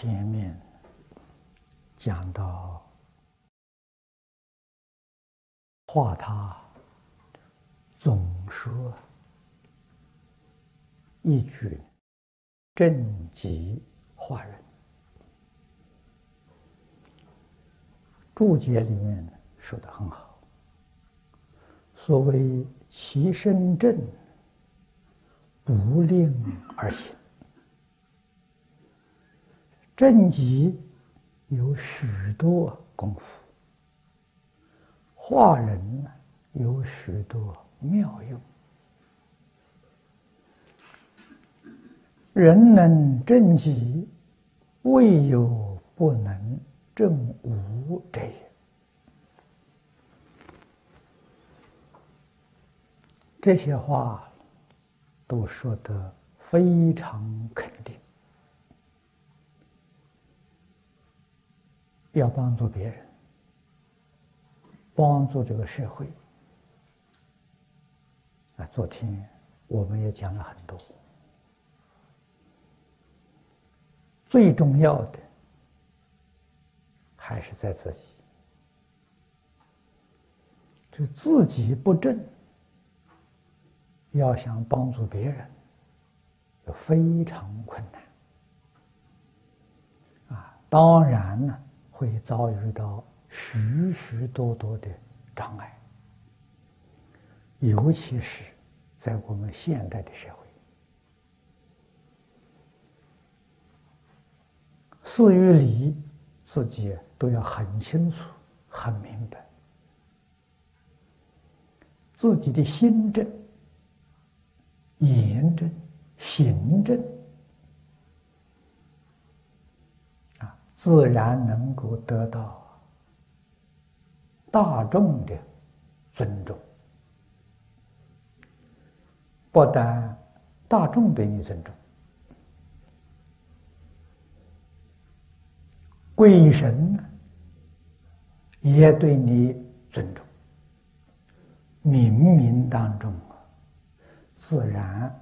前面讲到画他总说一句正极化人，注解里面说的很好。所谓其身正，不令而行。正极有许多功夫，化人呢有许多妙用。人能正极，未有不能正无者也。这些话都说得非常肯定。要帮助别人，帮助这个社会。啊，昨天我们也讲了很多。最重要的还是在自己，就自己不正，要想帮助别人，就非常困难。啊，当然呢。会遭遇到许许多多的障碍，尤其是在我们现代的社会，事与理自己都要很清楚、很明白，自己的心正、言正、行正。自然能够得到大众的尊重，不但大众对你尊重，鬼神也对你尊重，冥冥当中啊，自然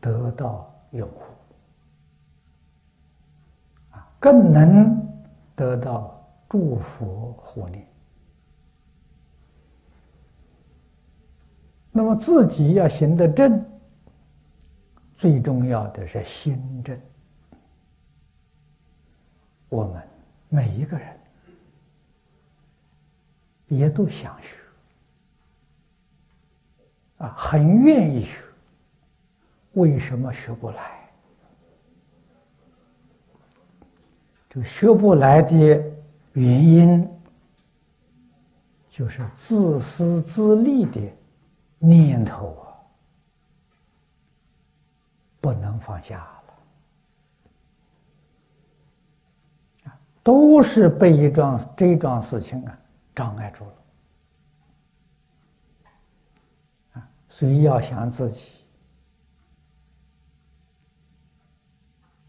得到拥护。更能得到祝福护念。那么自己要行得正，最重要的是心正。我们每一个人也都想学，啊，很愿意学，为什么学不来？这个学不来的原因，就是自私自利的念头啊，不能放下了，都是被一桩这桩事情啊障碍住了啊，所以要想自己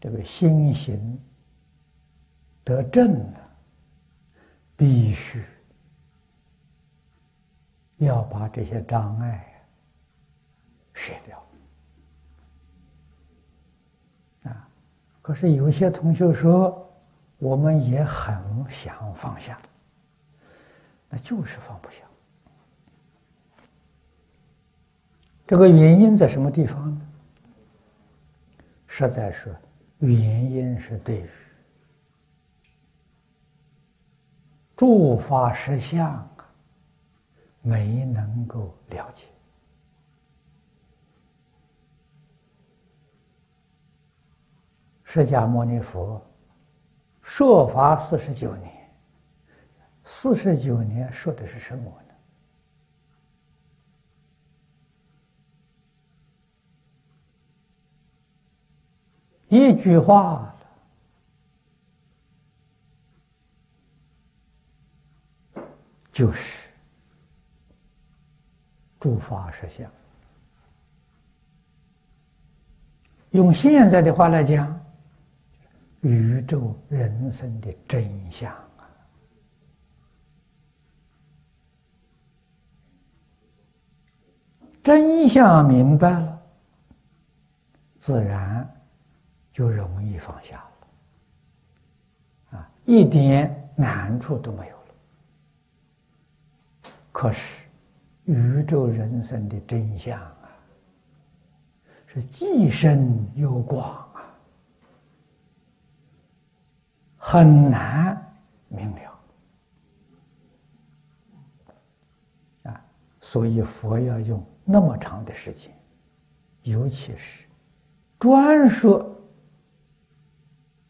这个心行。得正呢，必须要把这些障碍舍掉啊！可是有些同学说，我们也很想放下，那就是放不下。这个原因在什么地方呢？实在是原因是对于。诸法实相啊，没能够了解。释迦牟尼佛说法四十九年，四十九年说的是什么呢？一句话。就是诸法实相。用现在的话来讲，宇宙人生的真相啊！真相明白了，自然就容易放下了。啊一点难处都没有。可是，宇宙人生的真相啊，是既深又广啊，很难明了。啊，所以佛要用那么长的时间，尤其是专说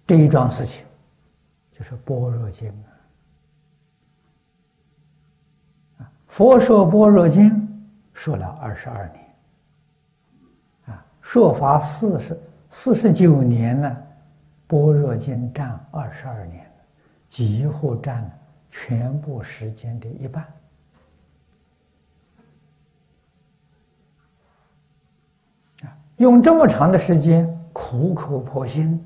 这一桩事情，就是《般若经》啊。佛说《般若经》说了二十二年，啊，说法四十四十九年呢，《般若经》占二十二年，几乎占了全部时间的一半。啊用这么长的时间苦口婆心，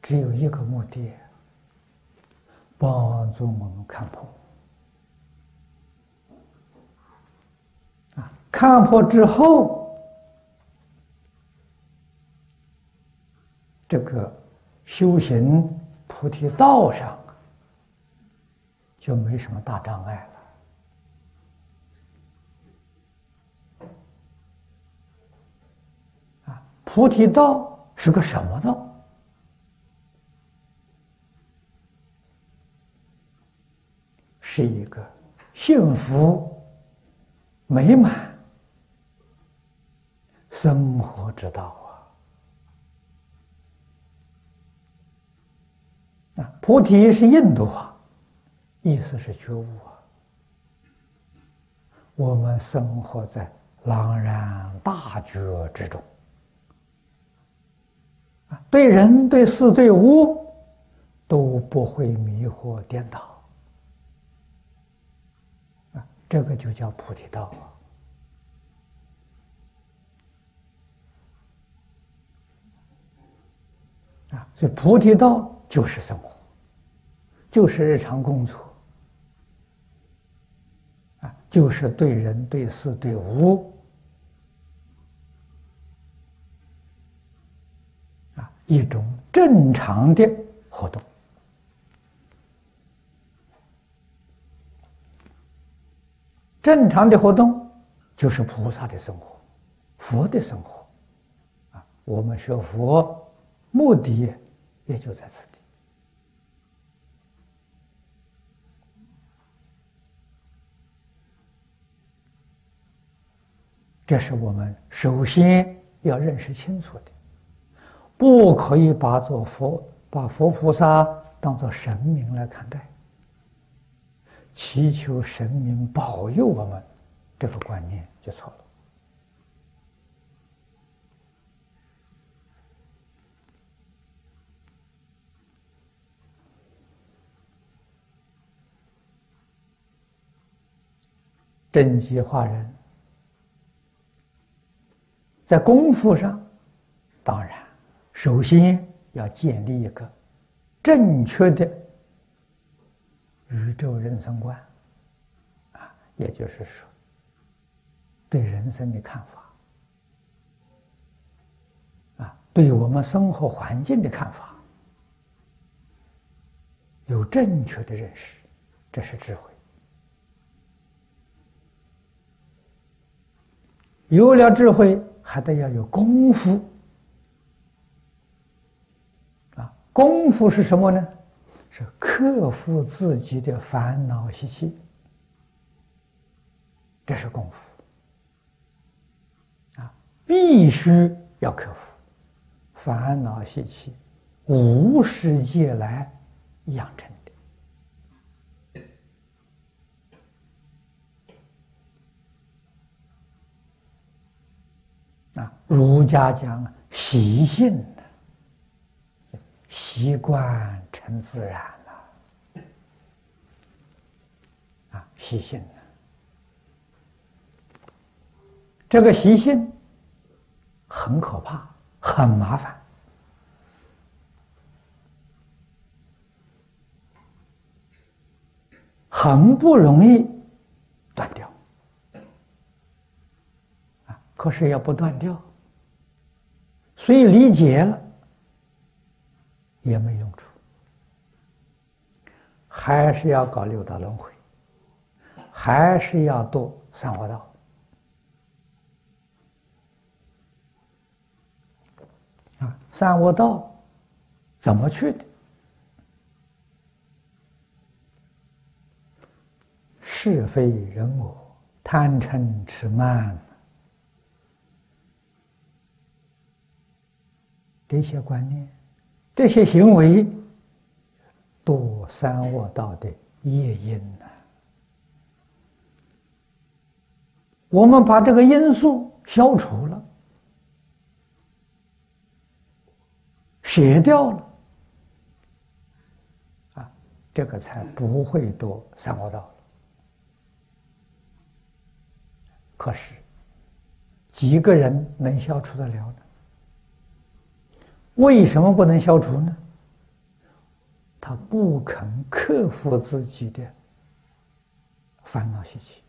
只有一个目的：帮助我们看破。看破之后，这个修行菩提道上就没什么大障碍了。啊菩提道是个什么道？是一个幸福、美满生活之道啊！啊，菩提是印度话，意思是觉悟啊。我们生活在朗然大觉之中。对人、对事、对物都不会迷惑颠倒啊！这个就叫菩提道啊！啊，所以菩提道就是生活，就是日常工作啊，就是对人、对事、对物。啊一种正常的活动，正常的活动就是菩萨的生活，佛的生活，啊，我们学佛目的也就在此地。这是我们首先要认识清楚的。不可以把做佛，把佛菩萨当做神明来看待，祈求神明保佑我们，这个观念就错了。真迹化人，在功夫上，当然。首先要建立一个正确的宇宙人生观，啊，也就是说，对人生的看法，啊，对我们生活环境的看法，有正确的认识，这是智慧。有了智慧，还得要有功夫。啊功夫是什么呢？是克服自己的烦恼习气，这是功夫啊！必须要克服烦恼习气，无世界来养成的啊！儒家讲习性。习惯成自然了，啊，习性这个习性很可怕，很麻烦，很不容易断掉。啊，可是要不断掉，所以理解了。也没用处，还是要搞六道轮回，还是要度三恶道。啊，三恶道怎么去的？是非人我，贪嗔痴慢，这些观念，这些行为，堕三恶道的业因呐。我们把这个因素消除了。撇掉了，啊，这个才不会堕三恶道。可是，几个人能消除得了呢？为什么不能消除呢？他不肯克服自己的烦恼习气。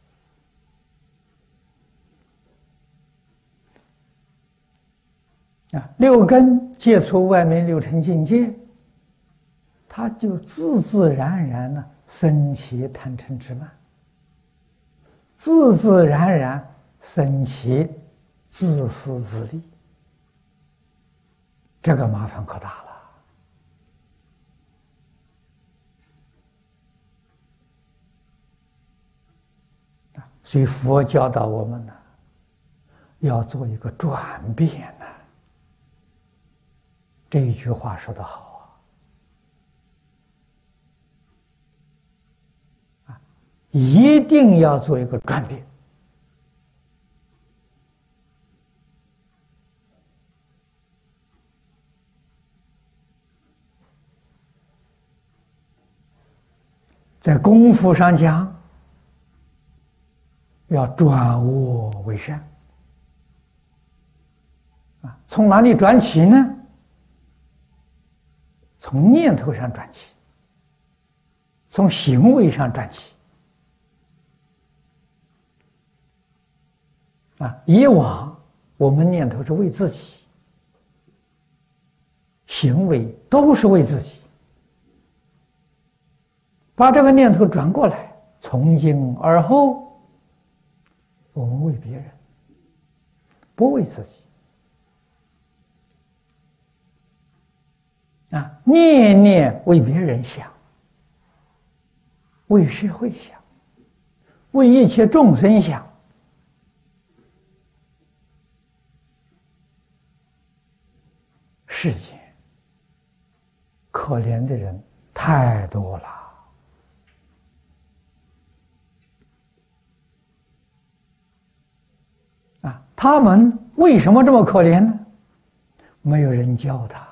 啊，六根接触外面六尘境界，他就自自然然的升起贪嗔痴慢，自自然然升起自私自利，这个麻烦可大了。所以佛教导我们呢，要做一个转变呢。这一句话说的好！啊，一定要做一个转变，在功夫上讲，要转恶为善啊！从哪里转起呢？从念头上转起，从行为上转起。啊，以往我们念头是为自己，行为都是为自己。把这个念头转过来，从今而后，我们为别人，不为自己。啊，念念为别人想，为社会想，为一切众生想。世间可怜的人太多了，啊，他们为什么这么可怜呢？没有人教他。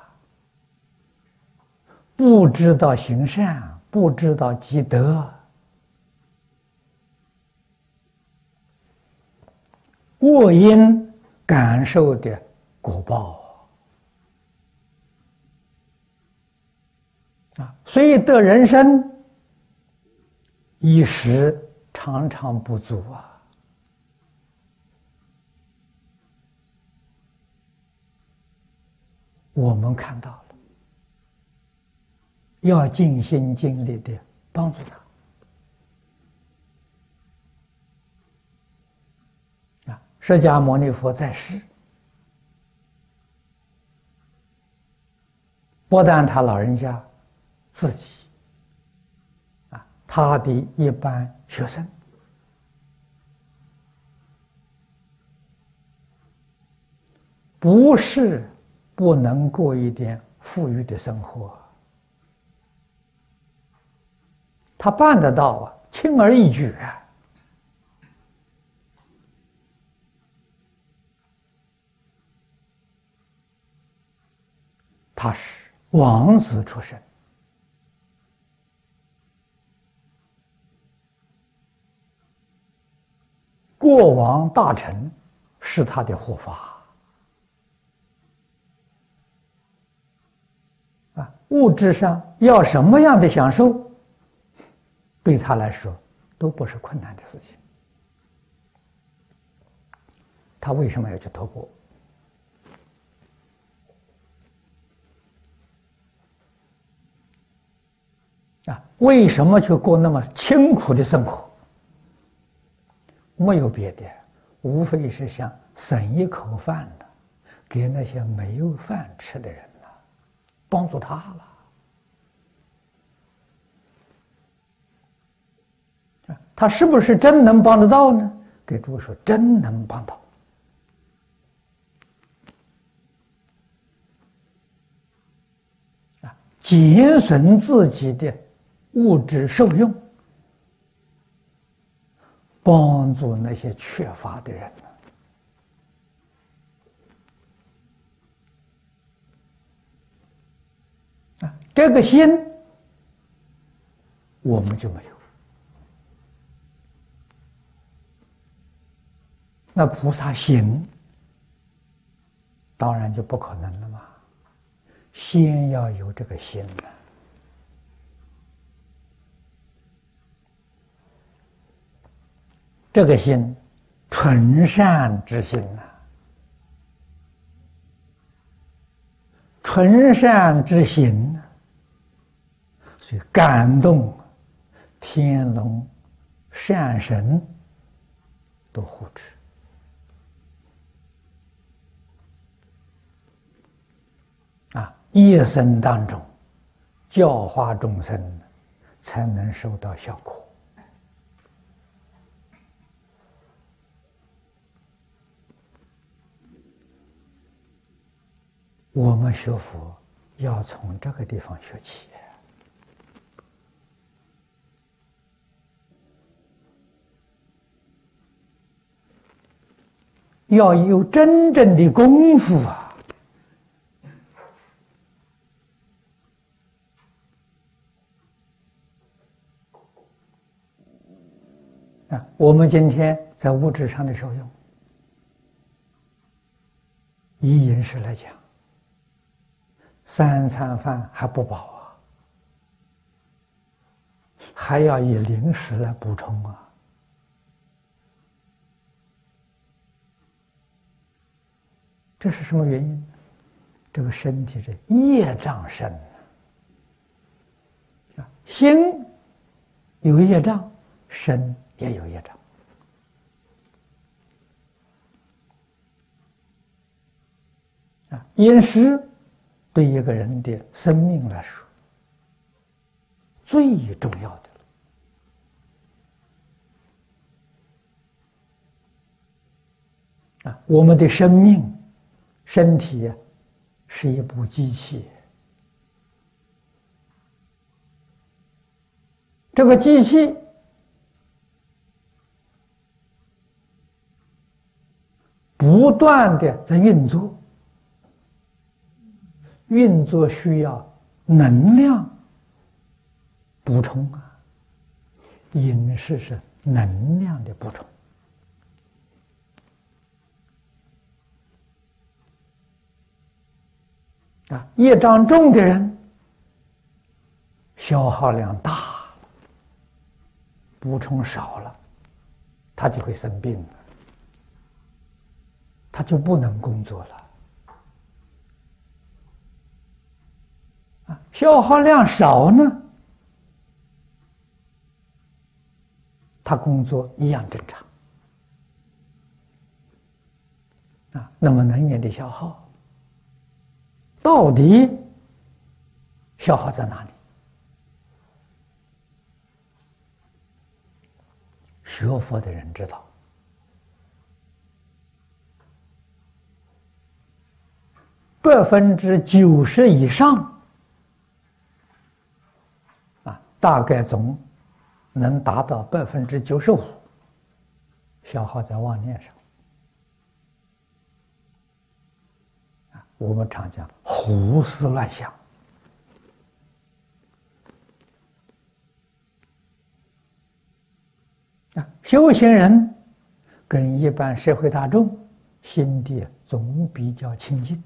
不知道行善，不知道积德，恶因感受的果报啊，所以得人生一时常常不足啊。我们看到了。要尽心尽力的帮助他啊！释迦牟尼佛在世，不但他老人家自己啊，他的一般学生不是不能过一点富裕的生活。他办得到啊，轻而易举啊！他是王子出身，过往大臣是他的护法啊，物质上要什么样的享受？对他来说，都不是困难的事情。他为什么要去托钵？啊，为什么去过那么清苦的生活？没有别的，无非是想省一口饭的，给那些没有饭吃的人，帮助他了。他是不是真能帮得到呢？给诸位说，真能帮到。啊，节省自己的物质受用，帮助那些缺乏的人啊，这个心我们就没有。那菩萨行，当然就不可能了嘛。先要有这个心呢，这个心，纯善之心呐，纯善之心呢，所以感动天龙善神都护持啊。一生当中，教化众生，才能收到效果。我们学佛要从这个地方学起，要有真正的功夫啊！啊，我们今天在物质上的受用，以饮食来讲，三餐饭还不饱啊，还要以零食来补充啊。这是什么原因？这个身体是业障深啊，心有业障，身。也有业障啊！饮食对一个人的生命来说最重要的啊！我们的生命、身体是一部机器，这个机器。不断的在运作，运作需要能量补充啊，饮食是能量的补充啊，业障重的人消耗量大，补充少了，他就会生病了。他就不能工作了啊！消耗量少呢，他工作一样正常啊。那么能源的消耗到底消耗在哪里？学佛的人知道。百分之九十以上，啊，大概总能达到百分之九十五，消耗在妄念上。我们常讲胡思乱想。啊，修行人跟一般社会大众心地总比较清净。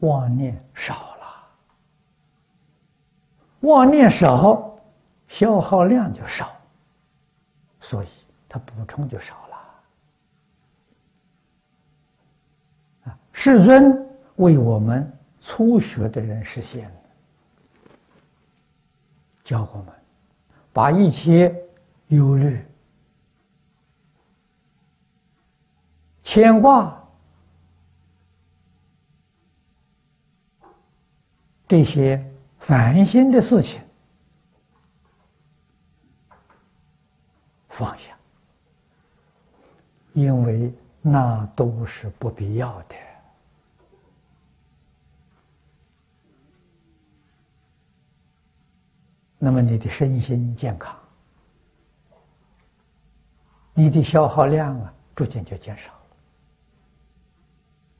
妄念少，妄念少，消耗量就少，所以它补充就少了。啊，世尊为我们初学的人实现教我们把一切忧虑、牵挂这些烦心的事情放下，因为那都是不必要的。那么你的身心健康，你的消耗量啊，逐渐就减少了。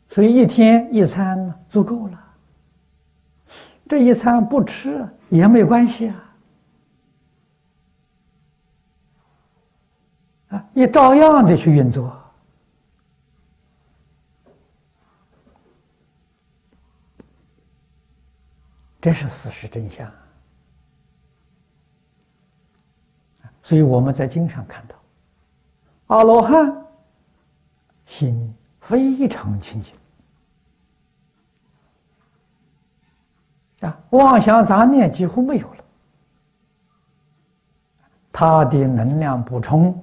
所以一天一餐足够了。这一餐不吃也没关系啊，啊，你照样的去运作，这是事实真相。所以我们在经上看到，阿罗汉心非常清净。啊，妄想杂念几乎没有了，他的能量补充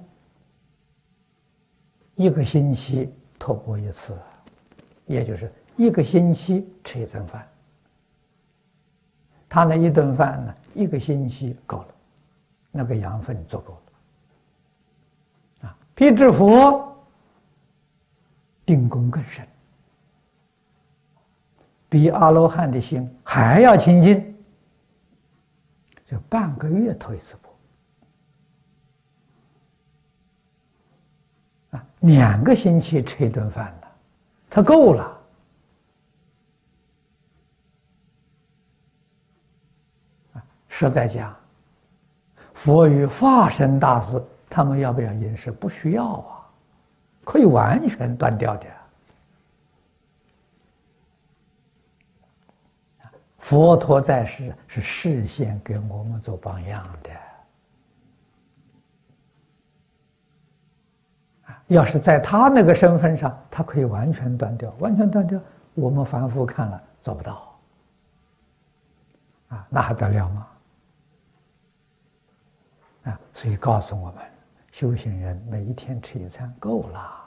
一个星期托钵一次，也就是一个星期吃一顿饭，他那一顿饭呢，一个星期够了。那个养分足够了，啊，辟支佛定功更深，比阿罗汉的心还要清净，就半个月投一次钵，啊，两个星期吃一顿饭了，他够了，啊，实在讲。佛与化身大师，他们要不要饮食？不需要啊，可以完全断掉的。佛陀在世是事先给我们做榜样的。要是在他那个身份上，他可以完全断掉，完全断掉，我们凡夫看了做不到。啊，那还得了吗？啊，所以告诉我们，修行人每一天吃一餐够了。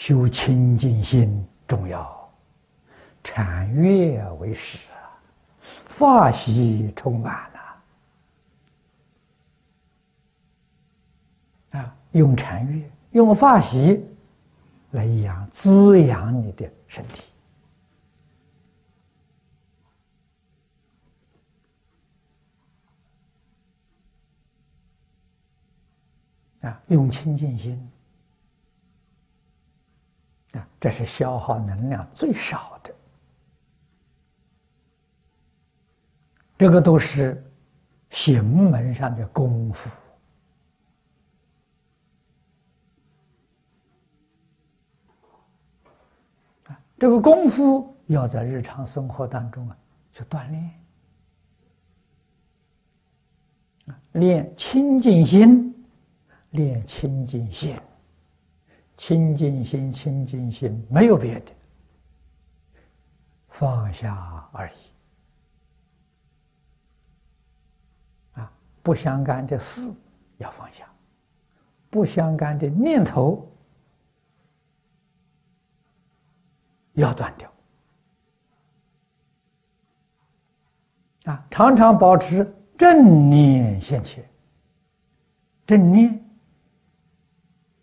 修清净心重要，禅悦为始啊，法喜充满了啊，用禅悦、用法喜来养滋养你的身体。啊，用清净心啊，这是消耗能量最少的。这个都是行门上的功夫啊，这个功夫要在日常生活当中啊去锻炼啊，练清净心。练清净心，清净心，清净心，没有别的，放下而已。啊，不相干的事要放下，不相干的念头要断掉。啊，常常保持正念现前，正念。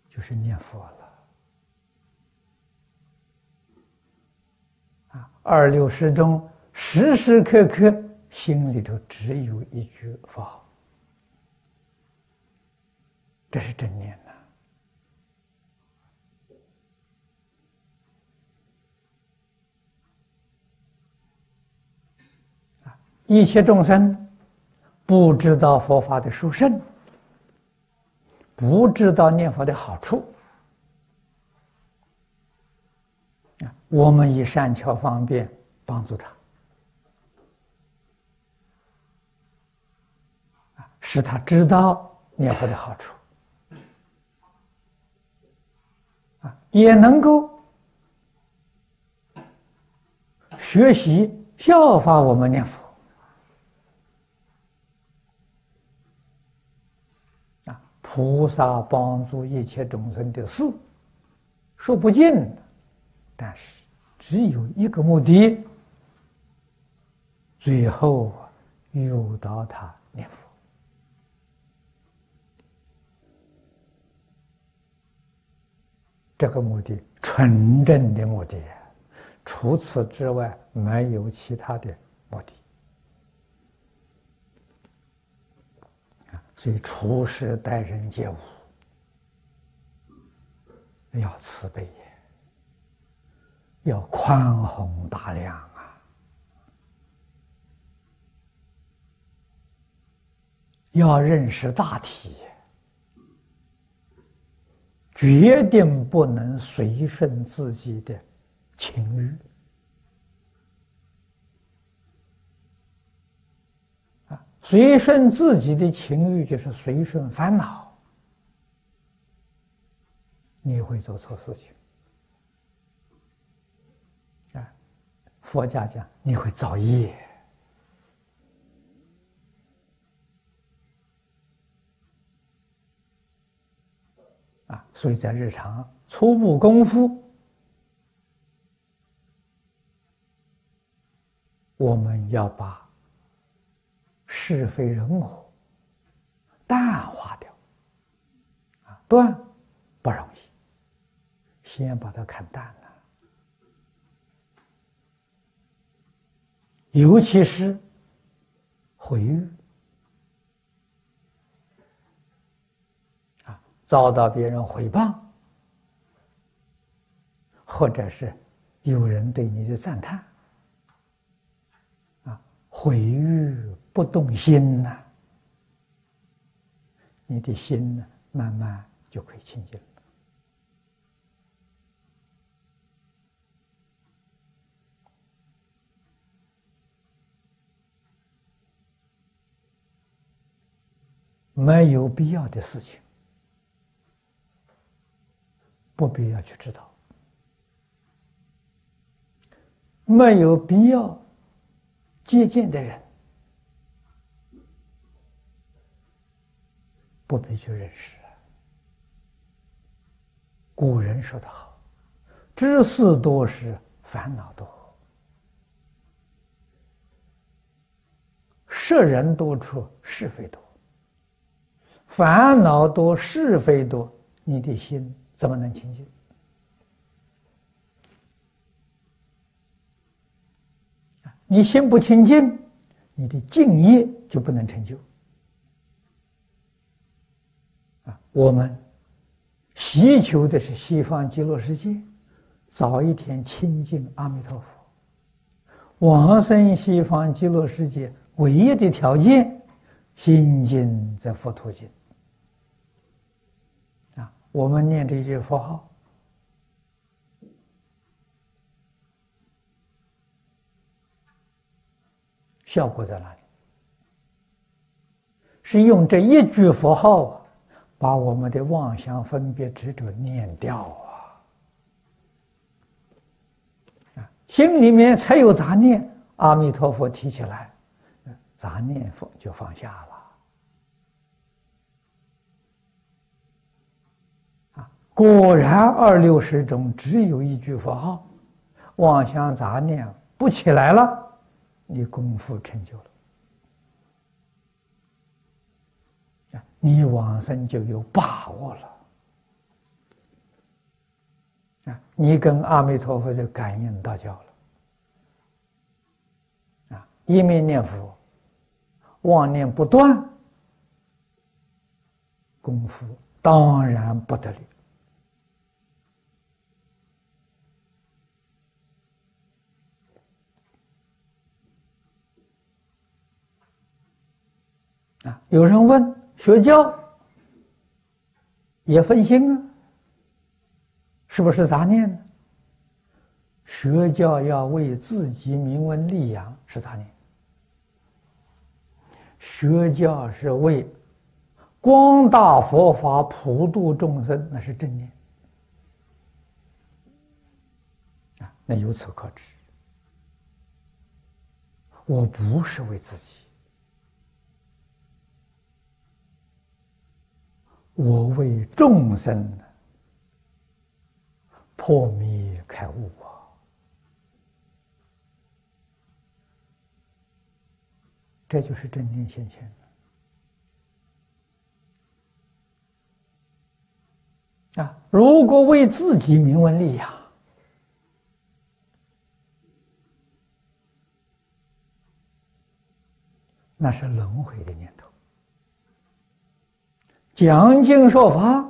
就是念佛了啊！二六时中，时时刻刻心里头只有一句佛号，这是正念呐！一切众生不知道佛法的殊胜。不知道念佛的好处啊！我们以善巧方便帮助他啊，使他知道念佛的好处啊，也能够学习效法我们念佛啊，菩萨帮助一切众生的事说不尽，但是只有一个目的，最后诱导他念佛，这个目的纯正的目的。除此之外，没有其他的目的所以处事待人接物要慈悲，要宽宏大量啊，要认识大体，决定不能随顺自己的。情欲啊，随顺自己的情欲就是随顺烦恼，你会做错事情啊。佛家讲你会造业啊，所以在日常初步功夫。我们要把是非人我淡化掉，啊，断不容易，先把它看淡了。尤其是毁誉啊，遭到别人诽谤，或者是有人对你的赞叹啊。毁誉不动心呐，你的心呢，慢慢就可以清净了。没有必要的事情，不必要去知道，没有必要。接近的人不必去认识。古人说的好：“知事多是烦恼多，识人多处是非多，烦恼多是非多，你的心怎么能清净？”你心不清净，你的敬业就不能成就。啊，我们祈求的是西方极乐世界，早一天亲近阿弥陀佛。往生西方极乐世界唯一的条件，心经在佛陀经。我们念这些佛号。效果在哪里？是用这一句佛号，把我们的妄想、分别、执着念掉啊！啊，心里面才有杂念，阿弥陀佛提起来，杂念放就放下了。啊，果然二六十种只有一句佛号，妄想杂念不起来了。你功夫成就了！你往生就有把握了啊！你跟阿弥陀佛就感应道交了啊！一面念佛，妄念不断，功夫当然不得了。有人问：学教也分心啊？是不是杂念呢？学教要为自己名文利养是杂念，学教是为光大佛法普度众生，那是正念啊。那由此可知，我不是为自己，我为众生破迷开悟啊！这就是真定现前啊！如果为自己名闻利养，那是轮回的念头。讲经说法，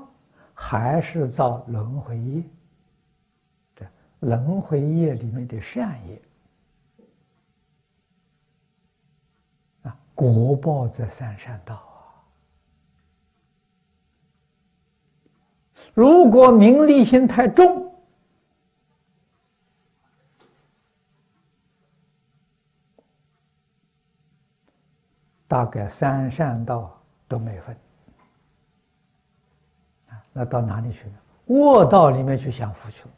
还是造轮回业。这轮回业里面的善业，啊，果报在三善道啊。如果名利心太重，大概三善道都没分，那到哪里去呢？卧道里面去享福去了。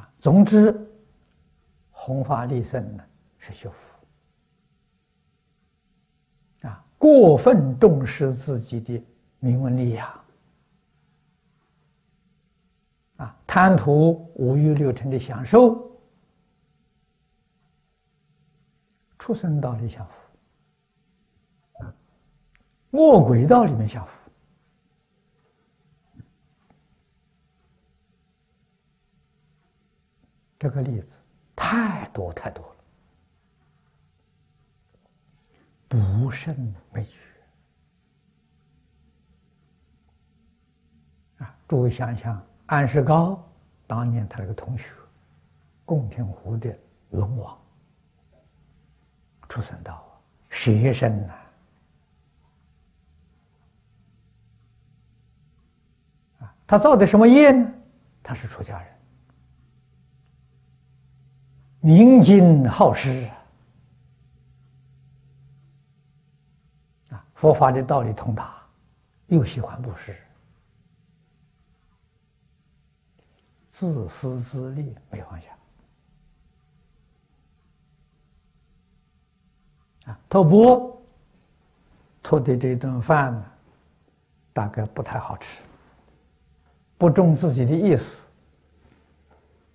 啊，总之，弘法利生呢是修福，啊，过分重视自己的名闻利养，啊，贪图五欲六尘的享受。畜生道里享福，恶鬼道里面享福，这个例子太多太多了，不胜枚举啊！诸位想想，安世高当年他那个同学，贡田湖的龙王。出生到学生呐！啊，他造的什么业呢？他是出家人，明经好施啊，佛法的道理通达，又喜欢布施，自私自利没放下。啊，托钵托的这顿饭呢，大概不太好吃，不中自己的意思，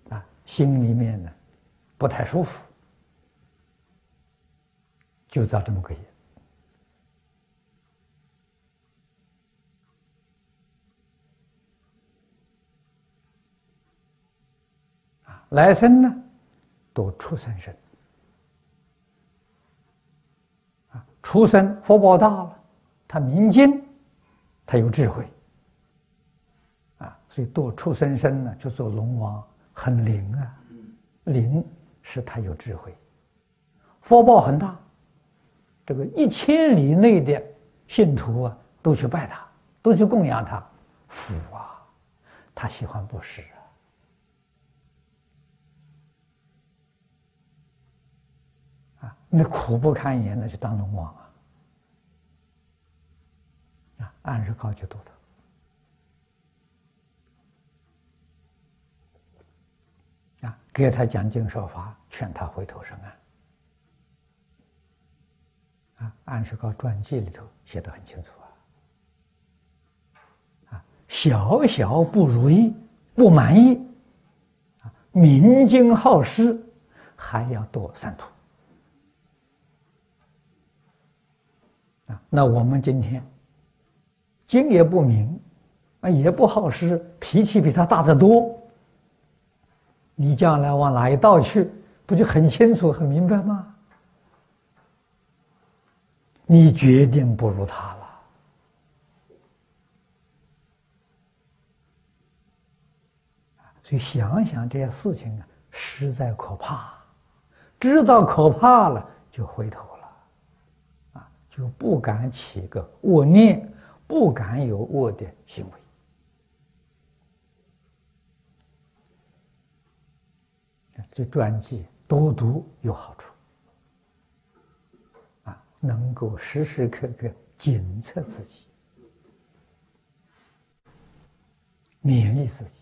啊，心里面呢不太舒服，就造这么个业。啊，来生呢，都畜生生。出生福报大了，他明经，他有智慧，所以多畜生生呢，就做龙王很灵啊，灵是他有智慧，福报很大，这个一千里内的信徒啊，都去拜他，都去供养他，福啊，他喜欢布施啊，啊，那苦不堪言，那就当龙王啊！啊。安世高就读他，啊，给他讲经说法，劝他回头是岸。啊，安世高传记里头写的很清楚啊，啊，小小不如意，不满意，啊，明经好施，还要多三途。啊，那我们今天。经也不明，啊，也不好使，脾气比他大得多。你将来往哪一道去，不就很清楚、很明白吗？你决定不如他了。所以想想这些事情啊，实在可怕。知道可怕了，就回头了，啊，就不敢起个恶念。不敢有恶的行为，这专辑多读有好处，啊，能够时时刻刻检测自己，勉励自己。